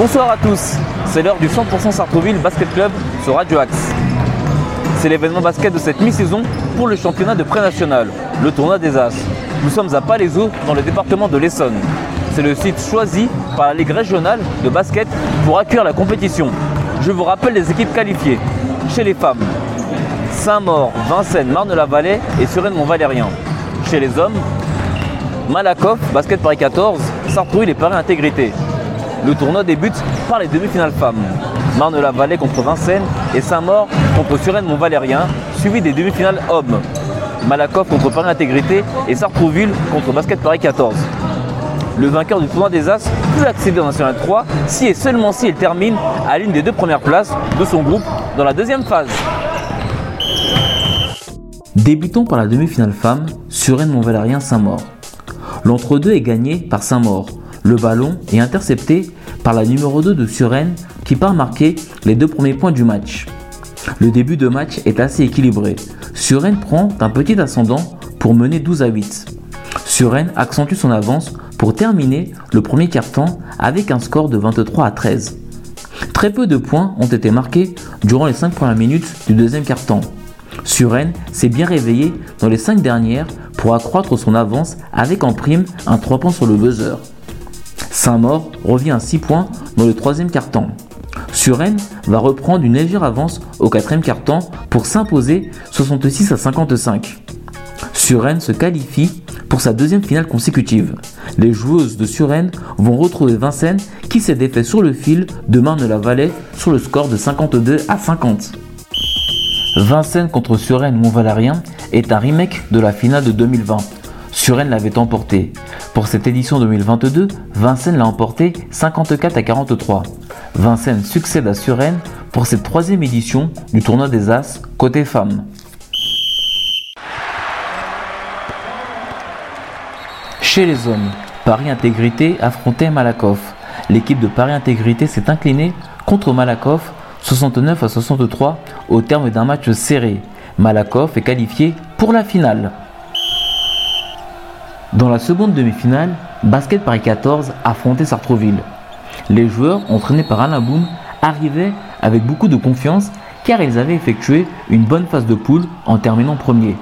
Bonsoir à tous, c'est l'heure du 100% Sartrouville Basket Club sur Radio Axe. C'est l'événement basket de cette mi-saison pour le championnat de pré-national, le tournoi des As. Nous sommes à Palaiseau, dans le département de l'Essonne. C'est le site choisi par la Ligue régionale de basket pour accueillir la compétition. Je vous rappelle les équipes qualifiées. Chez les femmes, Saint-Maur, Vincennes, Marne-la-Vallée et Suresnes-Mont-Valérien. Chez les hommes, Malakoff, Basket Paris 14, Sartrouville et Paris Intégrité. Le tournoi débute par les demi-finales femmes. Marne-la-Vallée contre Vincennes et Saint-Maur contre Suresnes-Mont-Valérien, suivi des demi-finales hommes. Malakoff contre Paris Intégrité et Sartrouville contre Basket Paris 14. Le vainqueur du tournoi des As peut accéder en National 3 si et seulement si il termine à l'une des deux premières places de son groupe dans la deuxième phase. Débutons par la demi-finale femme, Suresnes-Mont-Valérien Saint-Maur. L'entre-deux est gagné par Saint-Maur. Le ballon est intercepté par la numéro 2 de Suresnes qui part marquer les deux premiers points du match. Le début de match est assez équilibré. Suresnes prend un petit ascendant pour mener 12 à 8. Suresnes accentue son avance pour terminer le premier quart-temps avec un score de 23 à 13. Très peu de points ont été marqués durant les 5 premières minutes du deuxième quart-temps. Suresnes s'est bien réveillé dans les 5 dernières pour accroître son avance avec en prime un 3 points sur le buzzer. Saint-Maur revient à 6 points dans le troisième quart-temps. Suresnes va reprendre une légère avance au quatrième quart-temps pour s'imposer 66 à 55. Suresnes se qualifie pour sa deuxième finale consécutive. Les joueuses de Suresnes vont retrouver Vincennes qui s'est défait sur le fil de Marne-la-Vallée sur le score de 52 à 50. Vincennes contre Suresnes Montvalérien est un remake de la finale de 2020. Suresnes l'avait emporté. Pour cette édition 2022, Vincennes l'a emporté 54 à 43. Vincennes succède à Suresnes pour cette troisième édition du tournoi des As côté femmes. Chez les hommes, Paris Intégrité affrontait Malakoff. L'équipe de Paris Intégrité s'est inclinée contre Malakoff 69 à 63 au terme d'un match serré. Malakoff est qualifié pour la finale. Dans la seconde demi-finale, Basket Paris 14 affrontait Sartrouville. Les joueurs, entraînés par Alain Boum, arrivaient avec beaucoup de confiance car ils avaient effectué une bonne phase de poule en terminant premier.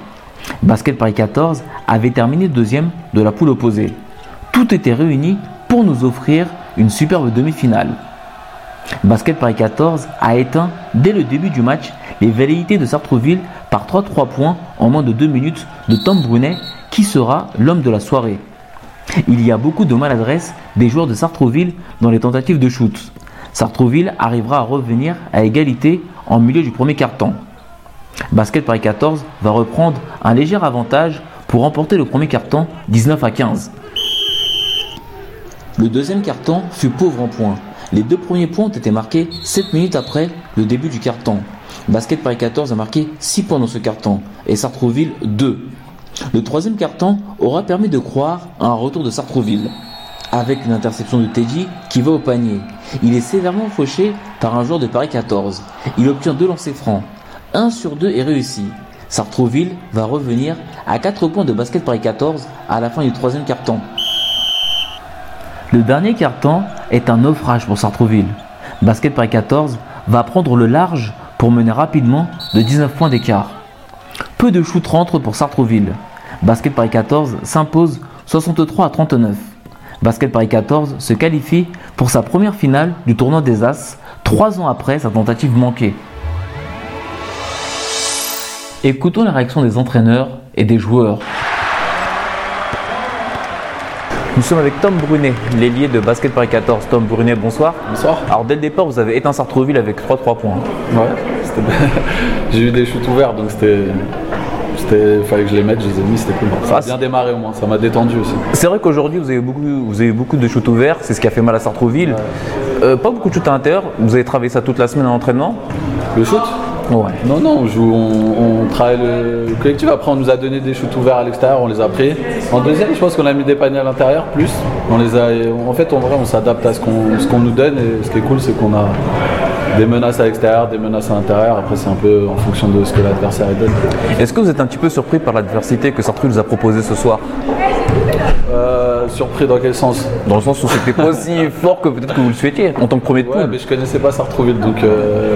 Basket Paris 14 avait terminé deuxième de la poule opposée. Tout était réuni pour nous offrir une superbe demi-finale. Basket Paris 14 a éteint dès le début du match les velléités de Sartreville par 3-3 points en moins de 2 minutes de Tom Brunet qui sera l'homme de la soirée. Il y a beaucoup de maladresse des joueurs de Sartreville dans les tentatives de shoot. Sartreville arrivera à revenir à égalité en milieu du premier quart-temps. Basket Paris 14 va reprendre un léger avantage pour remporter le premier quart-temps 19 à 15. Le deuxième quart-temps fut pauvre en points. Les deux premiers points ont été marqués 7 minutes après le début du quart-temps. Basket Paris 14 a marqué 6 points dans ce quart-temps et Sartrouville 2. Le troisième quart-temps aura permis de croire à un retour de Sartrouville. Avec une interception de Teddy qui va au panier. Il est sévèrement fauché par un joueur de Paris 14. Il obtient deux lancers francs. 1 sur 2 est réussi. Sartrouville va revenir à 4 points de basket Paris 14 à la fin du troisième quart-temps. Le dernier quart-temps est un naufrage pour Sartrouville. Basket Paris 14 va prendre le large pour mener rapidement de 19 points d'écart. Peu de shoots rentrent pour Sartrouville. Basket Paris 14 s'impose 63 à 39. Basket Paris 14 se qualifie pour sa première finale du tournoi des As, trois ans après sa tentative manquée. Écoutons la réaction des entraîneurs et des joueurs. Nous sommes avec Tom Brunet, l'ailier de Basket Paris 14. Tom Brunet, bonsoir. Bonsoir. Alors dès le départ, vous avez éteint Sartrouville avec 3-3 points. Ouais, c'était bien. j'ai eu des shoots ouverts donc c'était. C'était, fallait que je les mette, je les ai mis, c'était cool. Ça a Ah, bien démarré au moins, ça m'a détendu aussi. C'est vrai qu'aujourd'hui, vous avez beaucoup, vous avez beaucoup de shoots ouverts, c'est ce qui a fait mal à Sartrouville. Euh, pas beaucoup de shoots à l'intérieur, vous avez travaillé ça toute la semaine en entraînement Le shoot? Ouais. Non, non, on, joue, on, on travaille le, le collectif. Après, on nous a donné des shoots ouverts à l'extérieur, on les a pris. En deuxième, je pense qu'on a mis des paniers à l'intérieur, plus. On les a, en fait, en vrai, on s'adapte à ce qu'on, nous donne. Et ce qui est cool, c'est qu'on a, des menaces à l'extérieur, des menaces à l'intérieur. Après, c'est un peu en fonction de ce que l'adversaire donne. Est-ce que vous êtes un petit peu surpris par l'adversité que Sartrus nous a proposé ce soir? Euh, surpris dans quel sens? Dans le sens où c'était pas aussi fort que peut-être que vous le souhaitiez en tant que premier de poule. Mais je connaissais pas Sartrouville, donc euh,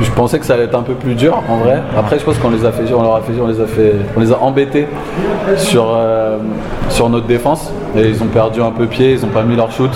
je pensais que ça allait être un peu plus dur en vrai. Après, je pense qu'on les a fait, on on les a fait, on les a embêtés sur euh, sur notre défense et ils ont perdu un peu pied, ils ont pas mis leur shoot.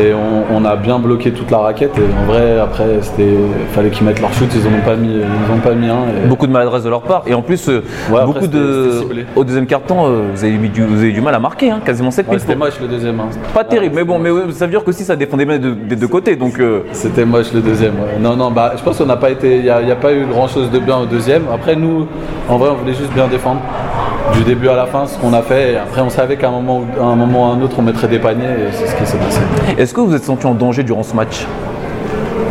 Et on, a bien bloqué toute la raquette. Et en vrai, après, il fallait qu'ils mettent leur shoot. Ils n'ont pas mis, ils ont pas mis un. Beaucoup de maladresse de leur part. Et en plus, euh, beaucoup de. Au deuxième carton, euh, vous, avez du, vous avez du mal à marquer, hein, quasiment 7 ouais, C'était moche le deuxième. Hein. Pas terrible, mais bon, mais ça veut dire que si ça défendait bien des deux côtés. Donc. Euh, c'était moche le deuxième. Non, non, bah, je pense qu'on n'a pas été. Il n'y a, a, pas eu grand chose de bien au deuxième. Après, nous, en vrai, on voulait juste bien défendre du début à la fin ce qu'on a fait. Et après, on savait qu'à un moment, un moment ou un autre, on mettrait des paniers et c'est ce qui s'est passé. Est-ce que vous êtes senti en danger durant ce match?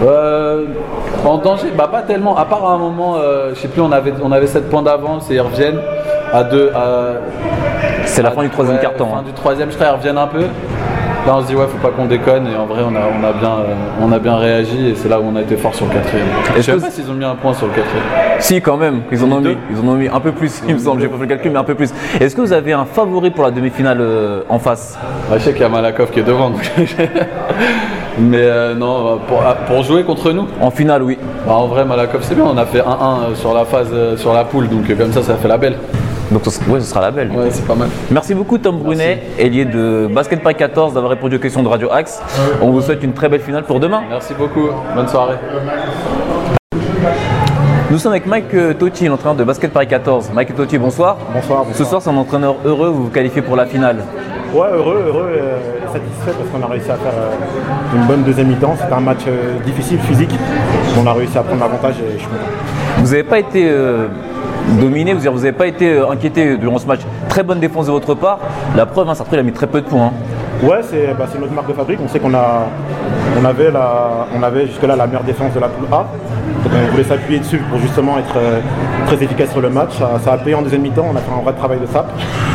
Euh, En danger bah, Pas tellement. À part à un moment, euh, je sais plus, on avait, on avait 7 points d'avance et ils reviennent à 2. C'est la fin du troisième carton. Fin hein. du troisième, je crois, ils reviennent un peu. Là, on se dit, ouais, faut pas qu'on déconne. Et en vrai, on a, on a, bien, euh, on a bien réagi. Et c'est là où on a été fort sur le quatrième. Je sais pas s'ils ont mis un point sur le quatrième. Si, quand même. Ils en ont mis. Ils en ont mis un peu plus, il me semble. J'ai pas fait le calcul, mais un peu plus. Est-ce que vous avez un favori pour la demi-finale euh, en face? Je sais qu'il y a Malakov qui est devant. mais euh, non, pour, ah, pour, jouer contre nous? En finale, oui. Bah, en vrai, Malakov, c'est bien. On a fait 1-1 sur la phase, sur la poule. Donc, comme ça, ça fait la belle. Donc ouais, ce sera la belle. Ouais, c'est pas mal. Merci beaucoup Tom Brunet, ailier de Basket Pack 14 d'avoir répondu aux questions de Radio Axe. On vous souhaite une très belle finale pour demain. Merci beaucoup. Bonne soirée. Nous sommes avec Mike euh, Totti, l'entraîneur de Basket Paris 14. Mike Totti, bonsoir. Bonsoir. Ce soir, c'est un entraîneur heureux, vous vous qualifiez pour la finale. Ouais, heureux, heureux euh, et satisfait parce qu'on a réussi à faire euh, une bonne deuxième mi-temps. C'était un match difficile, physique. On a réussi à prendre l'avantage et je suis content. Vous n'avez pas été dominé, vous n'avez pas été euh, inquiété durant ce match. Très bonne défense de votre part. La preuve, hein, Sartre, il a mis très peu de points. Hein. Ouais, bah, c'est notre marque de fabrique. On sait qu'on a, on avait, la, on avait jusque-là la meilleure défense de la poule A. Donc on voulait s'appuyer dessus pour justement être euh, très efficace sur le match. Ça, a payé en deuxième mi-temps, on a fait un vrai travail de sap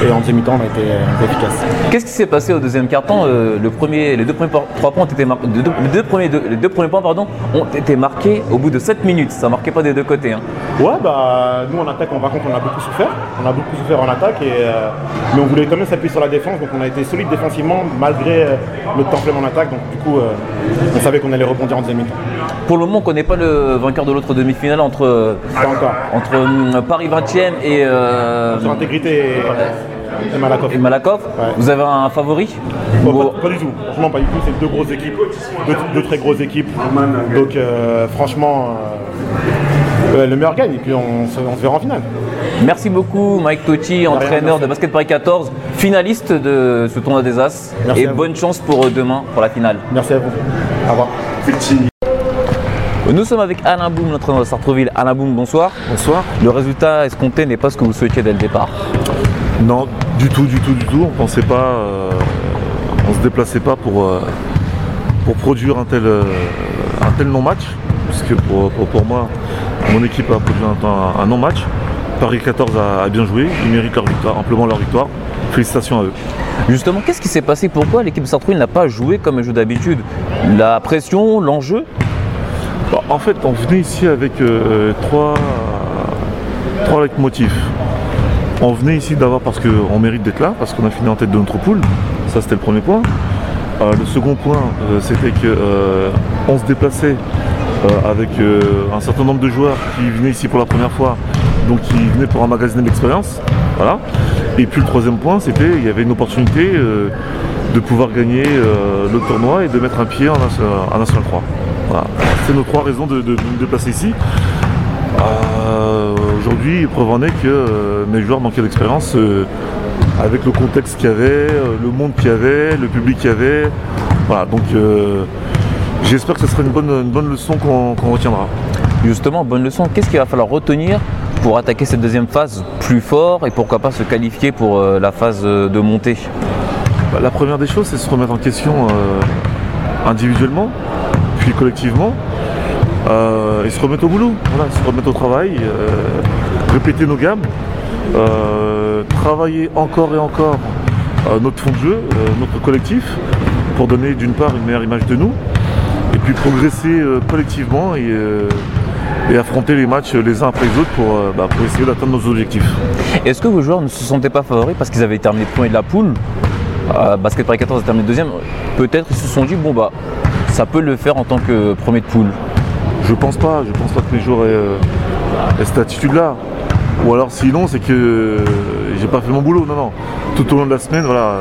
et en deuxième mi-temps on a été, efficace. Qu'est-ce qui s'est passé au deuxième quart-temps euh, le premier, Les deux premiers trois points ont été marqués. Les deux, premiers, les deux premiers points pardon, ont été marqués au bout de 7 minutes. Ça ne marquait pas des deux côtés. Hein. Ouais bah nous en attaque on va contre on a beaucoup souffert. On a beaucoup souffert en attaque et euh, mais on voulait quand même s'appuyer sur la défense, donc on a été solide défensivement malgré le temps faible en attaque. Donc du coup on savait qu'on allait rebondir en deuxième mi-temps. Pour le moment on ne connaît pas le vainqueur de l'autre demi-finale entre, entre euh, Paris 20e et. Euh, Intégrité et, Malakoff. Vous avez un favori pas, du tout. Franchement, pas du tout. C'est deux grosses équipes, deux, très grosses équipes. Donc, euh, franchement, le meilleur gagne et puis on, se verra en finale. Merci beaucoup, Mike Totti, entraîneur de Basket Paris 14, finaliste de ce tournoi des As. et bonne chance pour demain, pour la finale. Merci à vous. Au revoir. Nous sommes avec Alain Boum, notre de Sartreville. Alain Boum, bonsoir. Bonsoir. Le résultat escompté n'est pas ce que vous souhaitiez dès le départ Non, du tout, du tout, du tout. On pensait pas, euh, on se déplaçait pas pour, euh, pour produire un tel, euh, un tel non-match. Puisque pour, pour, moi, mon équipe a produit un, non-match. Paris 14 a, bien joué, ils méritent leur victoire, amplement leur victoire. Félicitations à eux. Justement, qu'est-ce qui s'est passé? Pourquoi l'équipe de Sartreville n'a pas joué comme elle joue d'habitude? La pression, l'enjeu? Bah, en fait, on venait ici avec euh, trois, trois motifs. On venait ici d'abord parce qu'on mérite d'être là, parce qu'on a fini en tête de notre poule. Ça, c'était le premier point. Euh, le second point, euh, c'était qu'on se déplaçait avec un certain nombre de joueurs qui venaient ici pour la première fois, donc qui venaient pour emmagasiner l'expérience. Voilà. Et puis le troisième point, c'était qu'il y avait une opportunité de pouvoir gagner le tournoi et de mettre un pied en, en National 3. C'est nos trois raisons de, nous déplacer ici. Euh, aujourd'hui, preuve en est que euh, mes joueurs manquaient d'expérience euh, avec le contexte qu'il y avait, le monde qu'il y avait, le public qu'il y avait. Voilà, donc j'espère que ce sera une bonne, bonne leçon qu'on retiendra. Justement, bonne leçon, qu'est-ce qu'il va falloir retenir pour attaquer cette deuxième phase plus fort et pourquoi pas se qualifier pour la phase de montée. Bah, La première des choses, c'est se remettre en question individuellement, puis collectivement, euh, et se remettre au boulot, voilà, se remettre au travail, euh, répéter nos gammes, euh, travailler encore et encore notre fond de jeu, notre collectif, pour donner d'une part une meilleure image de nous, et puis progresser euh, collectivement et, et, affronter les matchs les uns après les autres pour, bah, pour essayer d'atteindre nos objectifs. Est-ce que vos joueurs ne se sentaient pas favoris parce qu'ils avaient terminé premier de la poule Basket Paris 14 a terminé deuxième. Peut-être ils se sont dit bon bah ça peut le faire en tant que premier de poule. Je pense pas, je pense pas que les joueurs aient, cette attitude-là. Ou alors sinon c'est que j'ai pas fait mon boulot. Non, non. Tout au long de la semaine, voilà,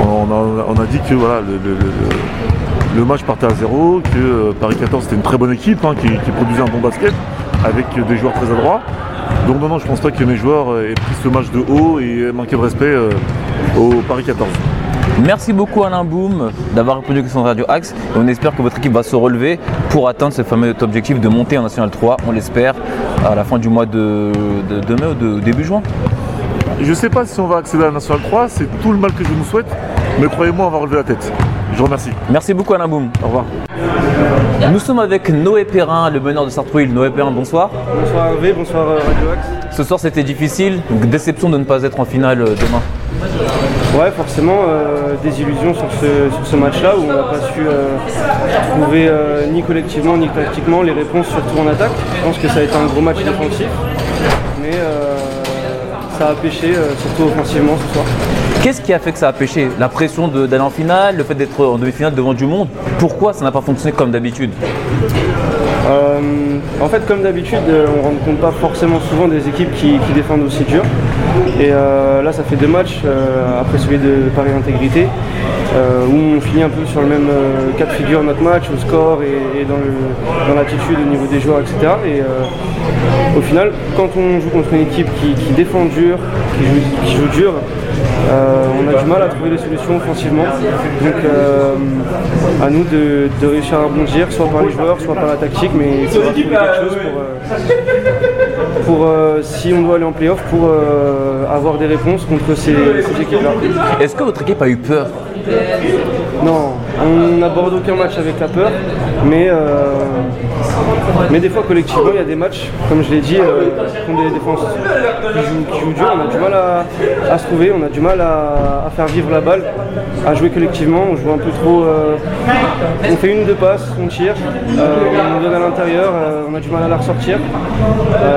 on, a, dit que voilà, le, match partait à zéro, que euh, Paris 14 c'était une très bonne équipe hein, qui, produisait un bon basket avec des joueurs très adroits. Donc non, non, je pense pas que mes joueurs euh, aient pris ce match de haut et aient manqué de respect euh, au Paris 14. Merci beaucoup Alain Boum d'avoir répondu aux questions de Radio Axe et on espère que votre équipe va se relever pour atteindre ce fameux objectif de monter en National 3, on l'espère, à la fin du mois de, mai ou de début juin. Je ne sais pas si on va accéder à la National 3, c'est tout le mal que je nous souhaite, mais croyez-moi, on va relever la tête. Je vous remercie. Merci beaucoup Alain Boum. Au revoir. Nous sommes avec Noé Perrin, le meneur de Sartrouville. Noé Perrin, bonsoir. Bonsoir Hervé, bonsoir euh, Radio Axe. Ce soir c'était difficile, déception de ne pas être en finale euh, demain. Ouais, forcément, euh, des illusions sur ce, match-là où on n'a pas su trouver ni collectivement ni tactiquement les réponses, surtout en attaque. Je pense que ça a été un gros match défensif. Mais ça a pêché, euh, surtout offensivement ce soir. Qu'est-ce qui a fait que ça a pêché La pression d'aller en finale, le fait d'être en demi-finale devant du monde Pourquoi ça n'a pas fonctionné comme d'habitude euh, en fait, comme d'habitude, euh, on ne rencontre pas forcément souvent des équipes qui, défendent aussi dur. Et là, ça fait deux matchs après celui de Paris Intégrité où on finit un peu sur le même cas de figure notre match, au score et, dans l'attitude au niveau des joueurs, etc. Et au final, quand on joue contre une équipe qui, défend dur, qui joue, dur, euh, on a du mal à trouver des solutions offensivement. Donc euh, à nous de, réussir à rebondir, soit par les joueurs, soit par la tactique, mais il faut trouver quelque chose pour, euh, si on doit aller en playoff, pour avoir des réponses contre ces, ces équipes-là. Est-ce que votre équipe a eu peur non, on n'aborde aucun match avec la peur, mais, euh, mais des fois collectivement il y a des matchs, comme je l'ai dit, euh, contre des défenses qui jouent, dur, on a du mal à, se trouver, on a du mal à, faire vivre la balle, à jouer collectivement, on joue un peu trop. Euh, on fait une deux passes, on tire, on donne à l'intérieur, on a du mal à la ressortir.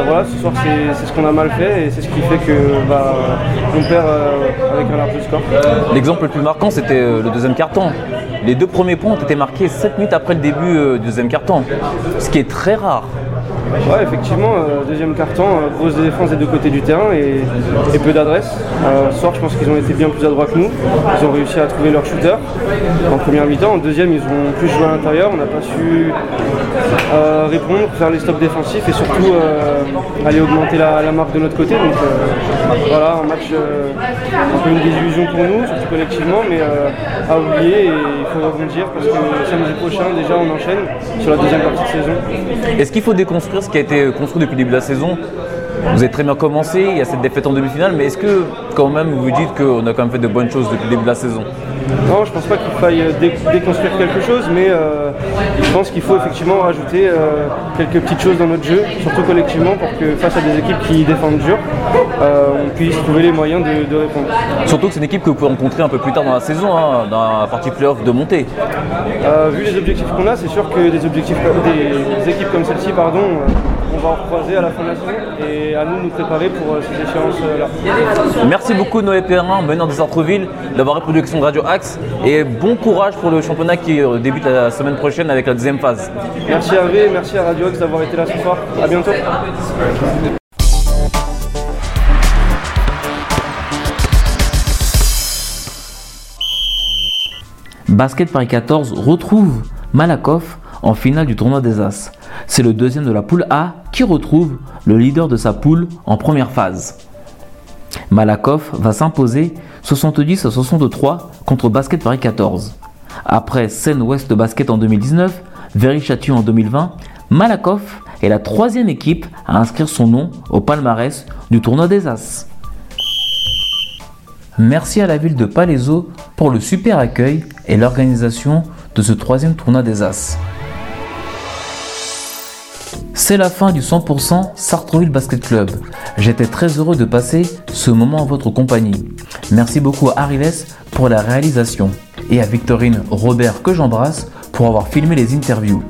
voilà, ce soir c'est ce qu'on a mal fait et c'est ce qui fait que bah, on perd avec un large score. L'exemple le plus marquant c'était le deuxième carton. Les deux premiers points ont été marqués 7 minutes après le début euh, du deuxième carton, ce qui est très rare. Ouais, effectivement, euh, deuxième carton, euh, grosse défense des deux côtés du terrain et, peu d'adresse. Euh, ce soir, je pense qu'ils ont été bien plus adroits que nous. Ils ont réussi à trouver leur shooter en première mi-temps. En deuxième, ils ont plus joué à l'intérieur. On n'a pas su répondre, faire les stops défensifs et surtout aller augmenter la, marque de notre côté. Donc voilà, un match un peu une désillusion pour nous, surtout collectivement, mais à oublier et il faut rebondir parce que samedi prochain, déjà, on enchaîne sur la deuxième partie de saison. Est-ce qu'il faut déconstruire ce qui a été construit depuis le début de la saison. Vous avez très bien commencé, il y a cette défaite en demi-finale, mais est-ce que quand même vous vous dites qu'on a quand même fait de bonnes choses depuis le début de la saison? Non, je pense pas qu'il faille euh, déconstruire quelque chose, mais euh, je pense qu'il faut effectivement rajouter euh, quelques petites choses dans notre jeu, surtout collectivement, pour que face à des équipes qui défendent dur, on puisse trouver les moyens de, répondre. Surtout que c'est une équipe que vous pouvez rencontrer un peu plus tard dans la saison, hein, dans la partie playoff de montée. vu les objectifs qu'on a, c'est sûr que des, objectifs, des équipes comme celle-ci, pardon, on va en croiser à la fin de la saison et à nous nous préparer pour ces échéances-là. Merci beaucoup Noé Perrin, meneur des Centre-Ville, d'avoir répondu à Radio Axe et bon courage pour le championnat qui euh, débute la semaine prochaine avec la deuxième phase. Merci Hervé, merci à Radio Axe d'avoir été là ce soir. A bientôt. Basket Paris 14 retrouve Malakoff en finale du tournoi des As. C'est le deuxième de la poule A qui retrouve le leader de sa poule en première phase. Malakoff va s'imposer 70 à 63 contre Basket Paris 14. Après Seine-Ouest Basket en 2019, Véry-Châtillon en 2020, Malakoff est la troisième équipe à inscrire son nom au palmarès du tournoi des As. Merci à la ville de Palaiso pour le super accueil et l'organisation de ce troisième tournoi des As. C'est la fin du 100% Sartreville Basket Club. J'étais très heureux de passer ce moment en votre compagnie. Merci beaucoup à Ariles pour la réalisation et à Victorine Robert que j'embrasse pour avoir filmé les interviews.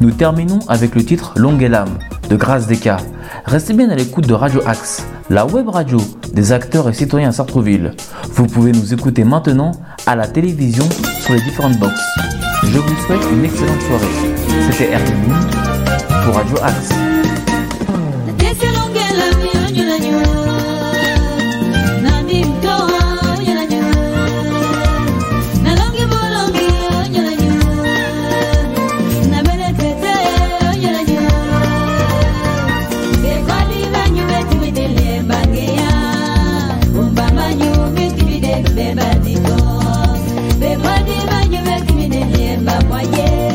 Nous terminons avec le titre Longue et l'âme de Grâce Desca. Restez bien à l'écoute de Radio Axe, la web radio des acteurs et citoyens à Sartreville. Vous pouvez nous écouter maintenant à la télévision sur les différentes boxes. Je vous souhaite une excellente soirée. C'était Erwin pour Radio Axe. Beba go.